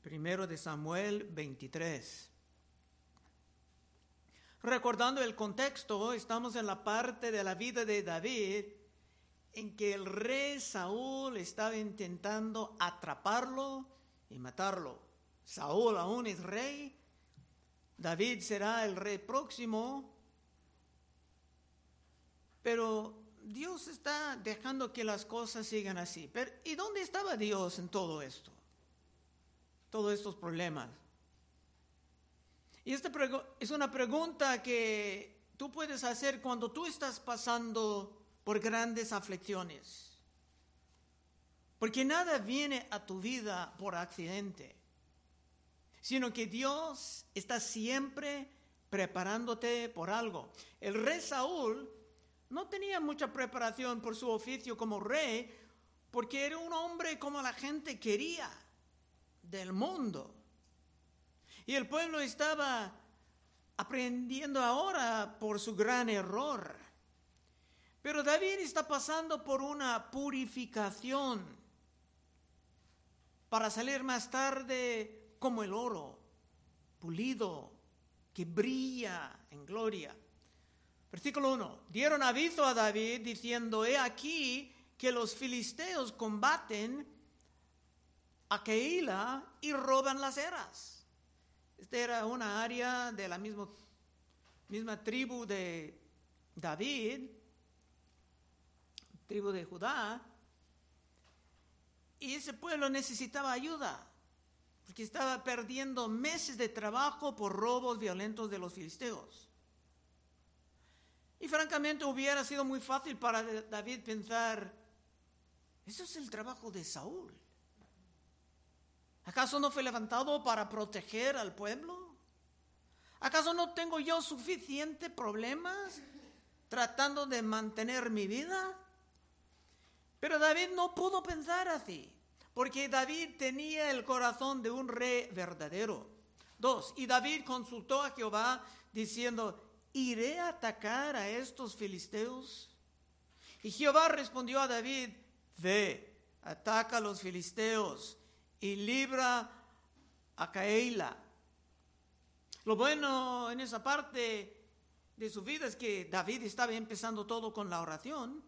Primero de Samuel 23. Recordando el contexto, estamos en la parte de la vida de David en que el rey Saúl estaba intentando atraparlo y matarlo. Saúl aún es rey, David será el rey próximo, pero Dios está dejando que las cosas sigan así. ¿Y dónde estaba Dios en todo esto? Todos estos problemas. Y esta es una pregunta que tú puedes hacer cuando tú estás pasando por grandes aflicciones. Porque nada viene a tu vida por accidente, sino que Dios está siempre preparándote por algo. El rey Saúl no tenía mucha preparación por su oficio como rey, porque era un hombre como la gente quería del mundo. Y el pueblo estaba aprendiendo ahora por su gran error. Pero David está pasando por una purificación para salir más tarde como el oro, pulido, que brilla en gloria. Versículo 1. Dieron aviso a David diciendo, he aquí que los filisteos combaten a y roban las eras. Esta era una área de la misma, misma tribu de David, tribu de Judá, y ese pueblo necesitaba ayuda, porque estaba perdiendo meses de trabajo por robos violentos de los filisteos. Y francamente hubiera sido muy fácil para David pensar, eso es el trabajo de Saúl. ¿Acaso no fue levantado para proteger al pueblo? ¿Acaso no tengo yo suficiente problemas tratando de mantener mi vida? Pero David no pudo pensar así, porque David tenía el corazón de un rey verdadero. Dos, y David consultó a Jehová diciendo, ¿iré a atacar a estos filisteos? Y Jehová respondió a David, ve, ataca a los filisteos y libra a Caela. Lo bueno en esa parte de su vida es que David estaba empezando todo con la oración.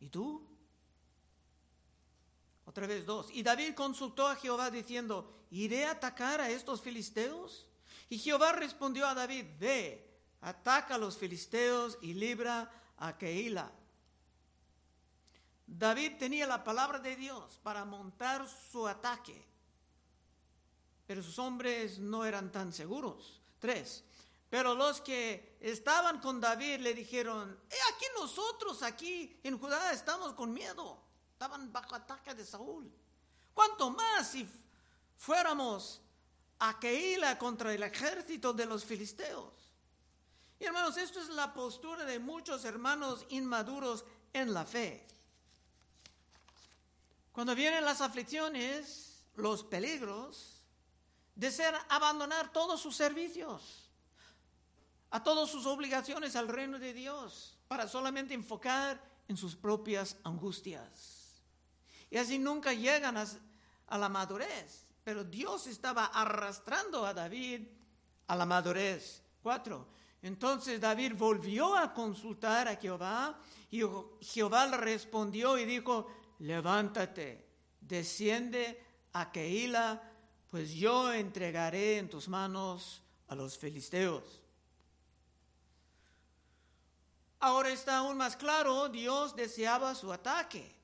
¿Y tú? Otra vez dos. Y David consultó a Jehová diciendo, ¿iré a atacar a estos filisteos? Y Jehová respondió a David, ve, ataca a los filisteos y libra a Keila. David tenía la palabra de Dios para montar su ataque, pero sus hombres no eran tan seguros. Tres, pero los que estaban con David le dijeron, aquí nosotros aquí en Judá estamos con miedo. Estaban bajo ataque de Saúl. ¿Cuánto más si fuéramos a Keila contra el ejército de los filisteos? Y hermanos, esto es la postura de muchos hermanos inmaduros en la fe. Cuando vienen las aflicciones, los peligros, desean abandonar todos sus servicios a todas sus obligaciones al reino de Dios para solamente enfocar en sus propias angustias. Y así nunca llegan a, la madurez. Pero Dios estaba arrastrando a David a la madurez. Cuatro. Entonces David volvió a consultar a Jehová y Jehová le respondió y dijo, levántate, desciende a Keila, pues yo entregaré en tus manos a los filisteos. Ahora está aún más claro, Dios deseaba su ataque,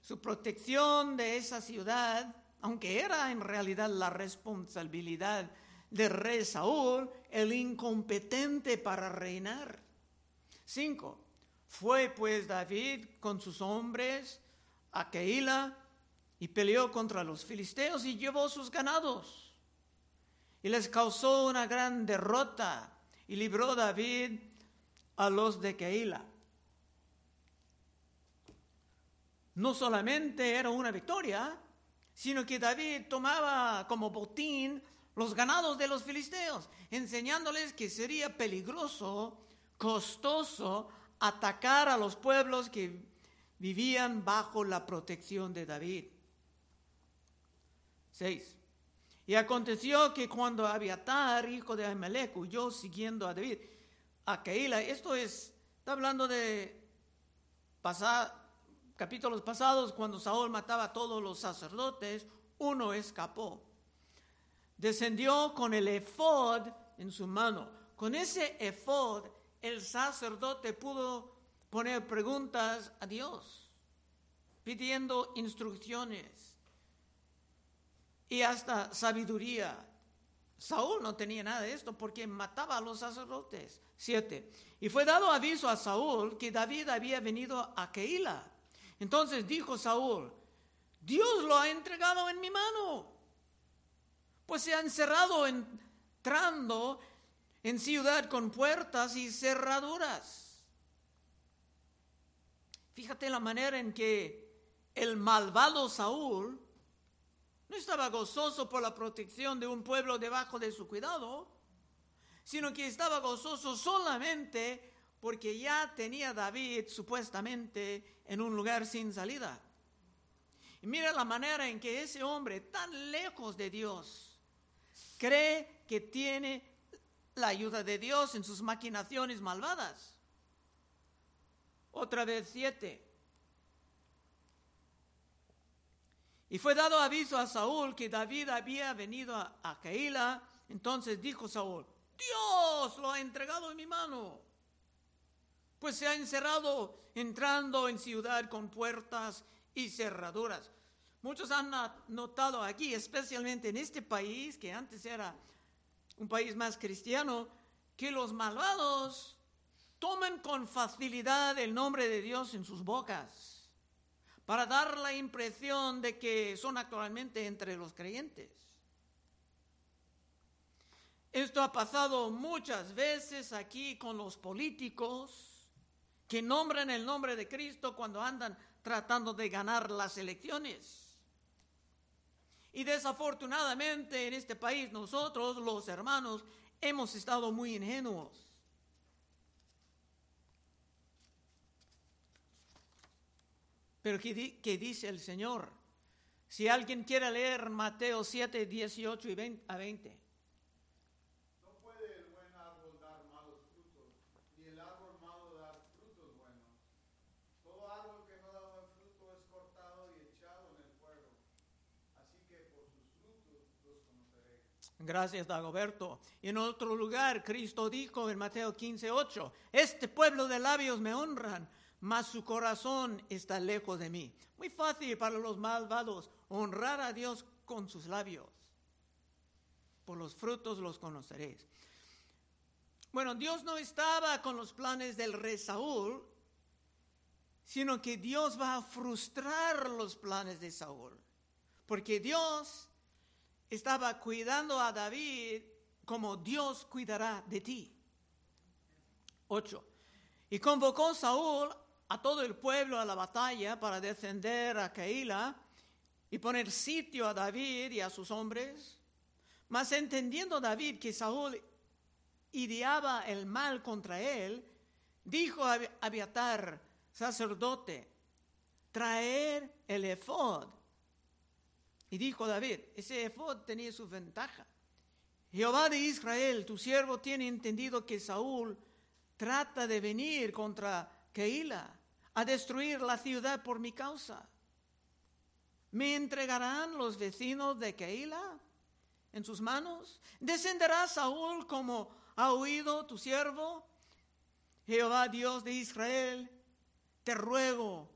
su protección de esa ciudad, aunque era en realidad la responsabilidad del rey Saúl, el incompetente para reinar. Cinco, fue pues David con sus hombres a Keila y peleó contra los filisteos y llevó sus ganados. Y les causó una gran derrota y libró David a los de Keila. No solamente era una victoria, sino que David tomaba como botín los ganados de los filisteos, enseñándoles que sería peligroso, costoso atacar a los pueblos que vivían bajo la protección de David. 6. Y aconteció que cuando Abiatar, hijo de Ahimelech, huyó siguiendo a David, a Keila, esto es, está hablando de capítulos pasados, cuando Saúl mataba a todos los sacerdotes, uno escapó. Descendió con el efod en su mano. Con ese efod, el sacerdote pudo poner preguntas a Dios, pidiendo instrucciones y hasta sabiduría. Saúl no tenía nada de esto porque mataba a los sacerdotes. Siete. Y fue dado aviso a Saúl que David había venido a Keila. Entonces dijo Saúl, Dios lo ha entregado en mi mano, pues se ha encerrado entrando en ciudad con puertas y cerraduras. Fíjate la manera en que el malvado Saúl no estaba gozoso por la protección de un pueblo debajo de su cuidado, sino que estaba gozoso solamente porque ya tenía David supuestamente en un lugar sin salida. Y mira la manera en que ese hombre tan lejos de Dios cree que tiene la ayuda de Dios en sus maquinaciones malvadas. Otra vez siete. Y fue dado aviso a Saúl que David había venido a, a Keila. Entonces dijo Saúl, Dios lo ha entregado en mi mano. Pues se ha encerrado entrando en ciudad con puertas y cerraduras. Muchos han notado aquí, especialmente en este país, que antes era un país más cristiano, que los malvados toman con facilidad el nombre de Dios en sus bocas para dar la impresión de que son actualmente entre los creyentes. Esto ha pasado muchas veces aquí con los políticos que nombran el nombre de Cristo cuando andan tratando de ganar las elecciones. Y desafortunadamente en este país nosotros, los hermanos, hemos estado muy ingenuos. Pero ¿qué, dice el Señor? Si alguien quiere leer Mateo 7, 18 y 20, a 20. Gracias, Dagoberto. Y en otro lugar, Cristo dijo en Mateo 15, 8, este pueblo de labios me honran, mas su corazón está lejos de mí. Muy fácil para los malvados honrar a Dios con sus labios. Por los frutos los conoceréis. Bueno, Dios no estaba con los planes del rey Saúl, sino que Dios va a frustrar los planes de Saúl. Porque Dios estaba cuidando a David como Dios cuidará de ti. 8. Y convocó Saúl a todo el pueblo a la batalla para defender a Keila y poner sitio a David y a sus hombres. Mas entendiendo David que Saúl ideaba el mal contra él, dijo a Abiatar, sacerdote, traer el efod y dijo David, ese efod tenía su ventaja. Jehová de Israel, tu siervo tiene entendido que Saúl trata de venir contra Keila a destruir la ciudad por mi causa. ¿Me entregarán los vecinos de Keila en sus manos? ¿Descenderá Saúl como ha oído tu siervo? Jehová Dios de Israel, te ruego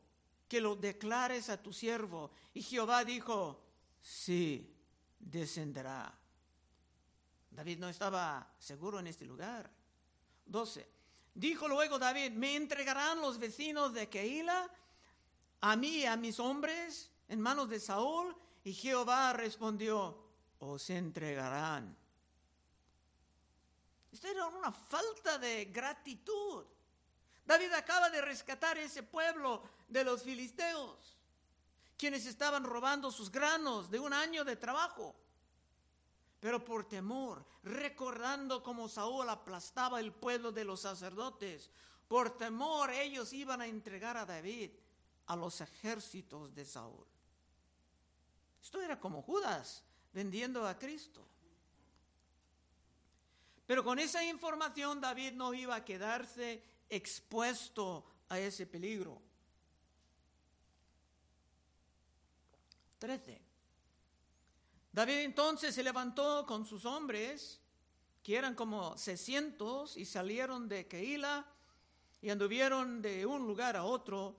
que lo declares a tu siervo. Y Jehová dijo, sí descenderá. David no estaba seguro en este lugar. 12. Dijo luego David, ¿me entregarán los vecinos de Keila a mí y a mis hombres en manos de Saúl? Y Jehová respondió, os entregarán. Esto era una falta de gratitud. David acaba de rescatar ese pueblo de los filisteos quienes estaban robando sus granos de un año de trabajo. Pero por temor, recordando cómo Saúl aplastaba el pueblo de los sacerdotes, por temor ellos iban a entregar a David a los ejércitos de Saúl. Esto era como Judas vendiendo a Cristo. Pero con esa información David no iba a quedarse expuesto a ese peligro. 13. David entonces se levantó con sus hombres, que eran como 600, y salieron de Keila y anduvieron de un lugar a otro.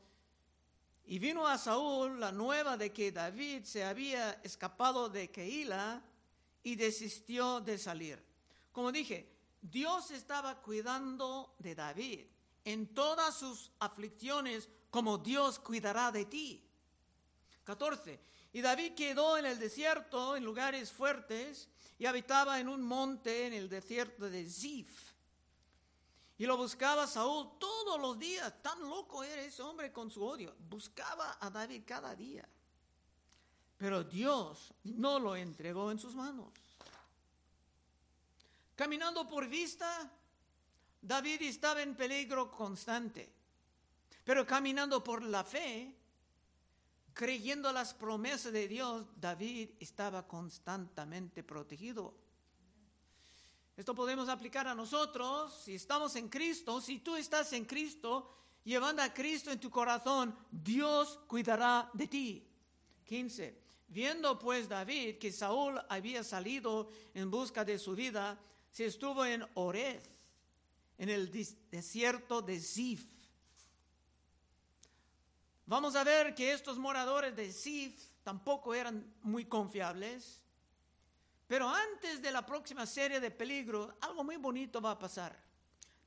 Y vino a Saúl la nueva de que David se había escapado de Keila y desistió de salir. Como dije, Dios estaba cuidando de David en todas sus aflicciones como Dios cuidará de ti. 14. Y David quedó en el desierto, en lugares fuertes, y habitaba en un monte en el desierto de Zif. Y lo buscaba Saúl todos los días. Tan loco era ese hombre con su odio. Buscaba a David cada día. Pero Dios no lo entregó en sus manos. Caminando por vista, David estaba en peligro constante. Pero caminando por la fe, creyendo las promesas de Dios, David estaba constantemente protegido. Esto podemos aplicar a nosotros si estamos en Cristo, si tú estás en Cristo, llevando a Cristo en tu corazón, Dios cuidará de ti. 15. Viendo pues David que Saúl había salido en busca de su vida, se estuvo en Orez, en el desierto de Zif Vamos a ver que estos moradores de Sif tampoco eran muy confiables. Pero antes de la próxima serie de peligros, algo muy bonito va a pasar.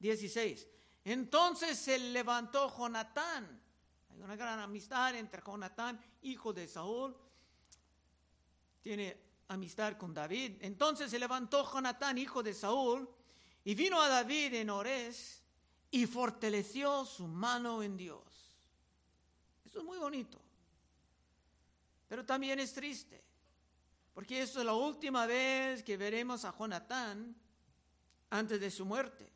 16. Entonces se levantó Jonatán. Hay una gran amistad entre Jonatán, hijo de Saúl. Tiene amistad con David. Entonces se levantó Jonatán, hijo de Saúl, y vino a David en Ores y fortaleció su mano en Dios. Esto es muy bonito. Pero también es triste. Porque esto es la última vez que veremos a Jonatán antes de su muerte.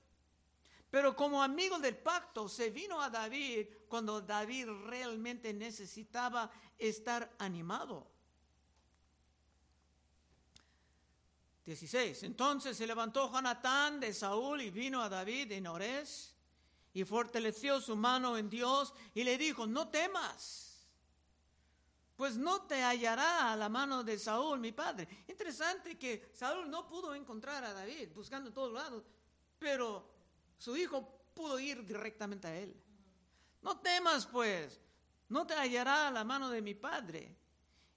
Pero como amigo del pacto se vino a David cuando David realmente necesitaba estar animado. 16. Entonces se levantó Jonatán de Saúl y vino a David en Ores y fortaleció su mano en Dios y le dijo, no temas, pues no te hallará a la mano de Saúl, mi padre. Interesante que Saúl no pudo encontrar a David buscando en todos lados, pero su hijo pudo ir directamente a él. No temas, pues, no te hallará a la mano de mi padre.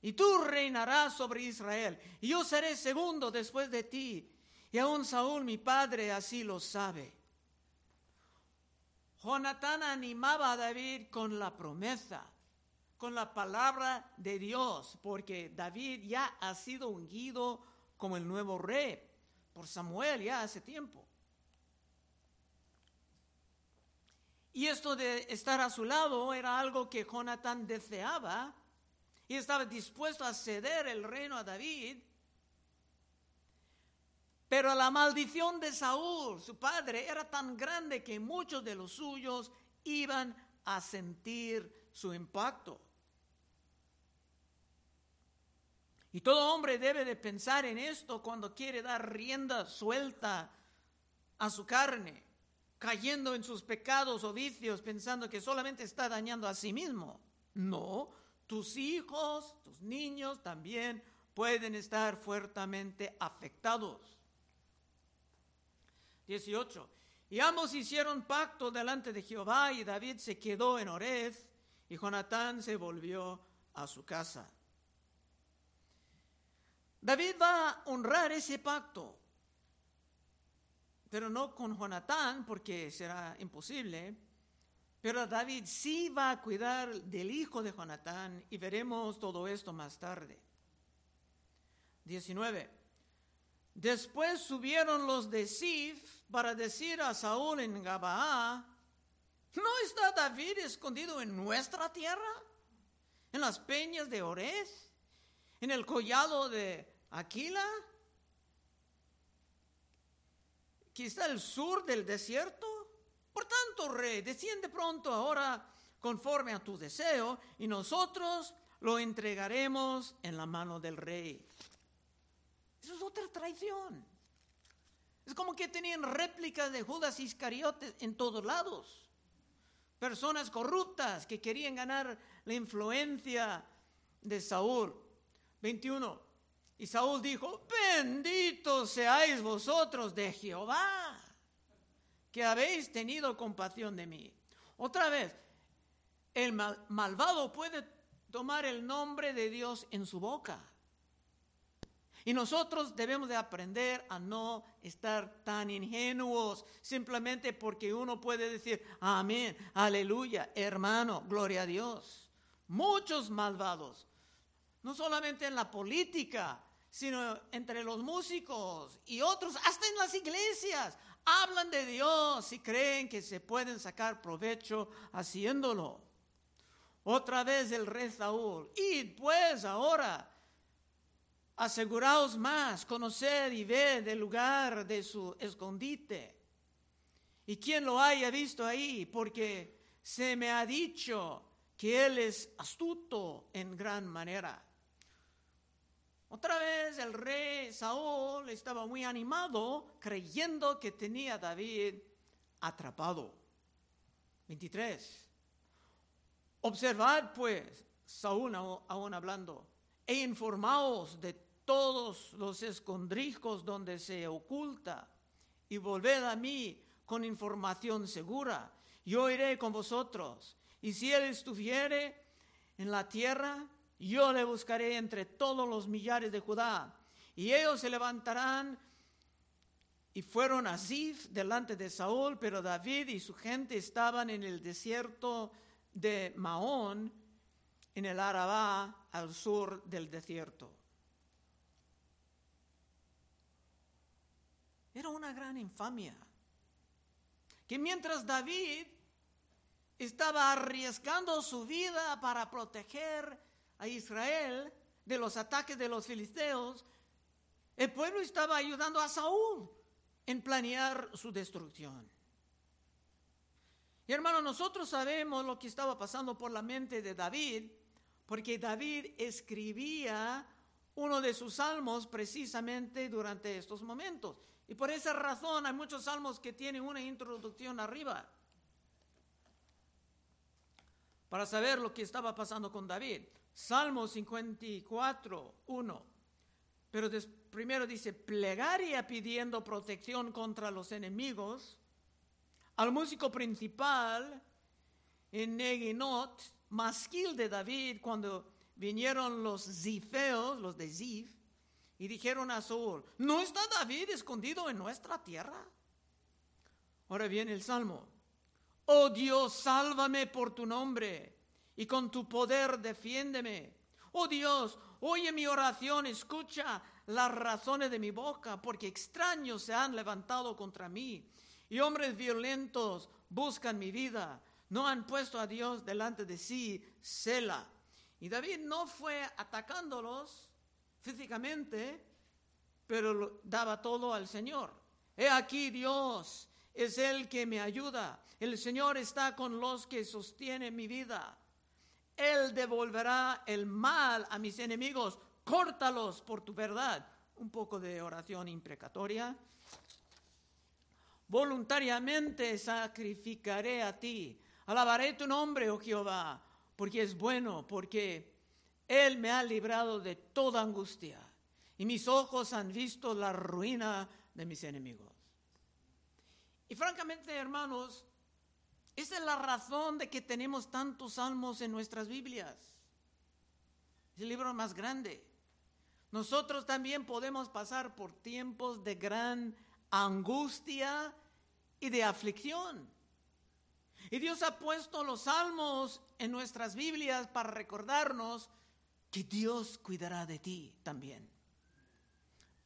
Y tú reinarás sobre Israel, y yo seré segundo después de ti. Y aún Saúl, mi padre, así lo sabe. Jonatán animaba a David con la promesa, con la palabra de Dios, porque David ya ha sido ungido como el nuevo rey por Samuel ya hace tiempo. Y esto de estar a su lado era algo que Jonatán deseaba y estaba dispuesto a ceder el reino a David pero la maldición de Saúl, su padre, era tan grande que muchos de los suyos iban a sentir su impacto. Y todo hombre debe de pensar en esto cuando quiere dar rienda suelta a su carne, cayendo en sus pecados o vicios, pensando que solamente está dañando a sí mismo. No, tus hijos, tus niños también pueden estar fuertemente afectados. 18. Y ambos hicieron pacto delante de Jehová y David se quedó en Orez y Jonatán se volvió a su casa. David va a honrar ese pacto, pero no con Jonatán porque será imposible. Pero David sí va a cuidar del hijo de Jonatán y veremos todo esto más tarde. 19. Después subieron los de Sif para decir a Saúl en Gabaa, ¿no está David escondido en nuestra tierra? ¿En las peñas de Orez? ¿En el collado de Aquila? ¿Que está al sur del desierto? Por tanto, rey, desciende pronto ahora conforme a tu deseo, y nosotros lo entregaremos en la mano del rey. Eso es otra traición. Es como que tenían réplicas de Judas Iscariotes en todos lados. Personas corruptas que querían ganar la influencia de Saúl. 21. Y Saúl dijo, benditos seáis vosotros de Jehová, que habéis tenido compasión de mí. Otra vez, el malvado puede tomar el nombre de Dios en su boca. Y nosotros debemos de aprender a no estar tan ingenuos simplemente porque uno puede decir, amén, aleluya, hermano, gloria a Dios. Muchos malvados, no solamente en la política, sino entre los músicos y otros, hasta en las iglesias, hablan de Dios y creen que se pueden sacar provecho haciéndolo. Otra vez el rey Saúl, y pues ahora aseguraos más, conoced y ved el lugar de su escondite. Y quien lo haya visto ahí, porque se me ha dicho que él es astuto en gran manera. Otra vez el rey Saúl estaba muy animado, creyendo que tenía a David atrapado. 23. Observad pues, Saúl aún hablando, e informaos de todos los escondrijos donde se oculta, y volved a mí con información segura. Yo iré con vosotros, y si él estuviere en la tierra, yo le buscaré entre todos los millares de Judá. Y ellos se levantarán y fueron a Zif delante de Saúl, pero David y su gente estaban en el desierto de Maón, en el Arabá, al sur del desierto. Era una gran infamia. Que mientras David estaba arriesgando su vida para proteger a Israel de los ataques de los filisteos, el pueblo estaba ayudando a Saúl en planear su destrucción. Y hermano, nosotros sabemos lo que estaba pasando por la mente de David, porque David escribía uno de sus salmos precisamente durante estos momentos. Y por esa razón hay muchos salmos que tienen una introducción arriba. Para saber lo que estaba pasando con David. Salmo 54, 1. Pero primero dice, plegaria pidiendo protección contra los enemigos. Al músico principal en Neginot, masquil de David, cuando vinieron los zifeos, los de Zif, y dijeron a Saúl, ¿no está David escondido en nuestra tierra? Ahora viene el Salmo. Oh Dios, sálvame por tu nombre y con tu poder defiéndeme. Oh Dios, oye mi oración, escucha las razones de mi boca, porque extraños se han levantado contra mí y hombres violentos buscan mi vida. No han puesto a Dios delante de sí, Sela. Y David no fue atacándolos físicamente, pero daba todo al Señor. He aquí Dios es el que me ayuda. El Señor está con los que sostienen mi vida. Él devolverá el mal a mis enemigos. Córtalos por tu verdad. Un poco de oración imprecatoria. Voluntariamente sacrificaré a ti. Alabaré tu nombre, oh Jehová, porque es bueno, porque él me ha librado de toda angustia y mis ojos han visto la ruina de mis enemigos. Y francamente, hermanos, esa es la razón de que tenemos tantos salmos en nuestras Biblias. Es el libro más grande. Nosotros también podemos pasar por tiempos de gran angustia y de aflicción. Y Dios ha puesto los salmos en nuestras Biblias para recordarnos que Dios cuidará de ti también.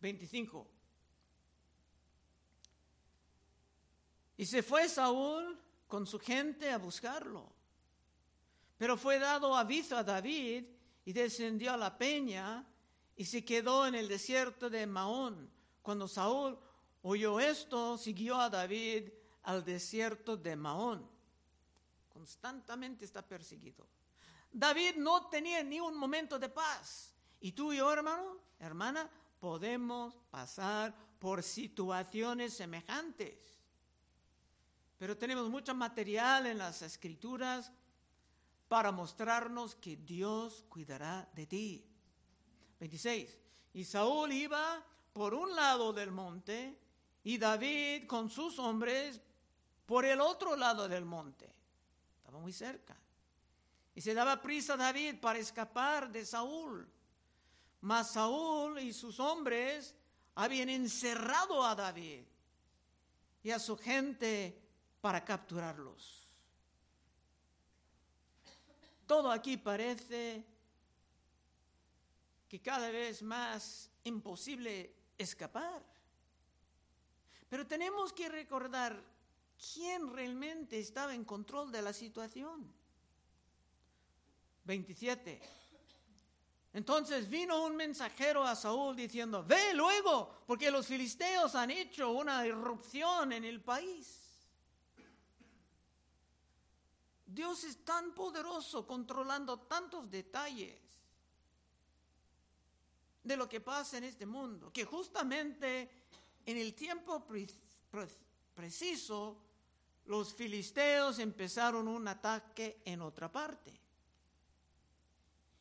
25. Y se fue Saúl con su gente a buscarlo. Pero fue dado aviso a David y descendió a la peña y se quedó en el desierto de Maón. Cuando Saúl oyó esto, siguió a David al desierto de Maón. Constantemente está perseguido. David no tenía ni un momento de paz. Y tú y yo, hermano, hermana, podemos pasar por situaciones semejantes. Pero tenemos mucho material en las escrituras para mostrarnos que Dios cuidará de ti. 26. Y Saúl iba por un lado del monte y David con sus hombres por el otro lado del monte. Estaba muy cerca. Y se daba prisa David para escapar de Saúl. Mas Saúl y sus hombres habían encerrado a David y a su gente para capturarlos. Todo aquí parece que cada vez más imposible escapar. Pero tenemos que recordar quién realmente estaba en control de la situación. 27. Entonces vino un mensajero a Saúl diciendo, ve luego, porque los filisteos han hecho una irrupción en el país. Dios es tan poderoso controlando tantos detalles de lo que pasa en este mundo, que justamente en el tiempo preciso los filisteos empezaron un ataque en otra parte.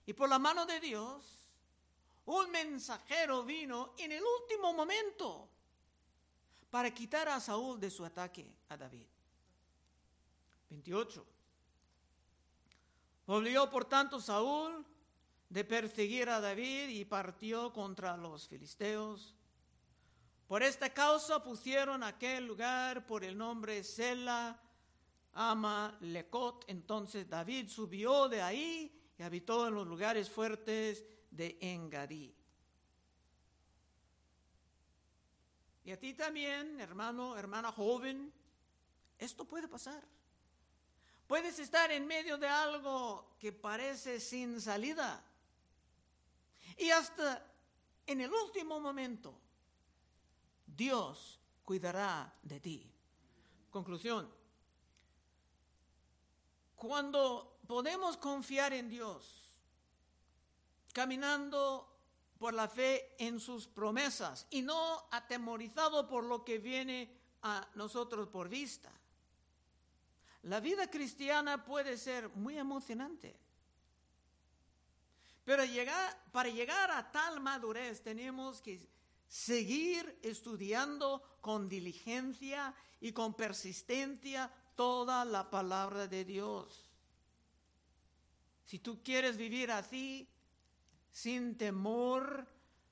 Y por la mano de Dios, un mensajero vino en el último momento para quitar a Saúl de su ataque a David. 28. Volvió por tanto Saúl de perseguir a David y partió contra los filisteos. Por esta causa pusieron aquel lugar por el nombre Sela Ama Lecot. Entonces David subió de ahí habitó en los lugares fuertes de Engadí. Y a ti también, hermano, hermana joven, esto puede pasar. Puedes estar en medio de algo que parece sin salida. Y hasta en el último momento, Dios cuidará de ti. Conclusión. Cuando podemos confiar en Dios, caminando por la fe en sus promesas y no atemorizado por lo que viene a nosotros por vista. La vida cristiana puede ser muy emocionante. Pero llegar, para llegar a tal madurez tenemos que seguir estudiando con diligencia y con persistencia toda la palabra de Dios. Si tú quieres vivir así, sin temor,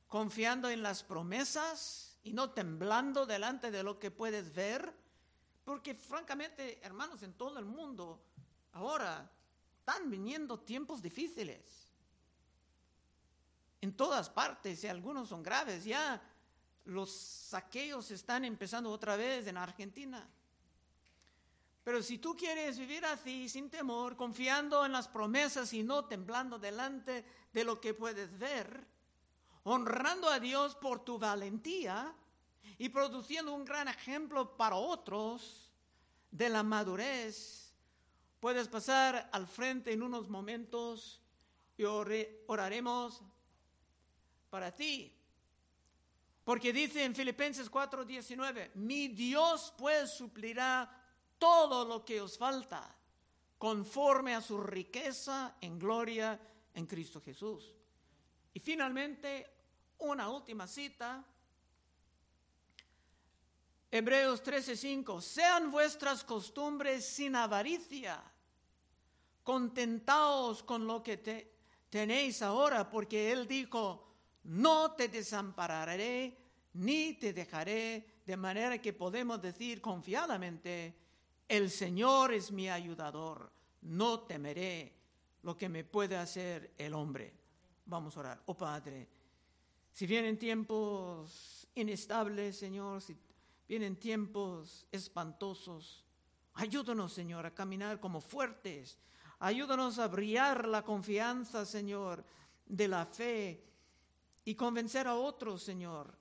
confiando en las promesas y no temblando delante de lo que puedes ver, porque francamente, hermanos, en todo el mundo ahora están viniendo tiempos difíciles. En todas partes, y algunos son graves. Ya los saqueos están empezando otra vez en Argentina. Pero si tú quieres vivir así, sin temor, confiando en las promesas y no temblando delante de lo que puedes ver, honrando a Dios por tu valentía y produciendo un gran ejemplo para otros de la madurez, puedes pasar al frente en unos momentos y oraremos para ti. Porque dice en Filipenses 4:19, mi Dios pues suplirá todo lo que os falta conforme a su riqueza en gloria en Cristo Jesús. Y finalmente, una última cita. Hebreos 13:5, sean vuestras costumbres sin avaricia, contentaos con lo que tenéis ahora, porque Él dijo, no te desampararé ni te dejaré, de manera que podemos decir confiadamente, el Señor es mi ayudador, no temeré lo que me puede hacer el hombre. Vamos a orar. Oh Padre, si vienen tiempos inestables, Señor, si vienen tiempos espantosos, ayúdanos, Señor, a caminar como fuertes. Ayúdanos a brillar la confianza, Señor, de la fe y convencer a otros, Señor,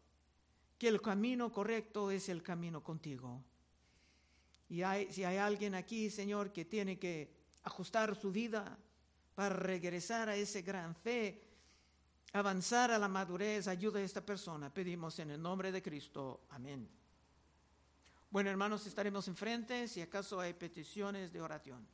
que el camino correcto es el camino contigo. Y si hay alguien aquí, Señor, que tiene que ajustar su vida para regresar a esa gran fe, avanzar a la madurez, ayuda a esta persona. Pedimos en el nombre de Cristo. Amén. Bueno, hermanos, estaremos enfrente si acaso hay peticiones de oración.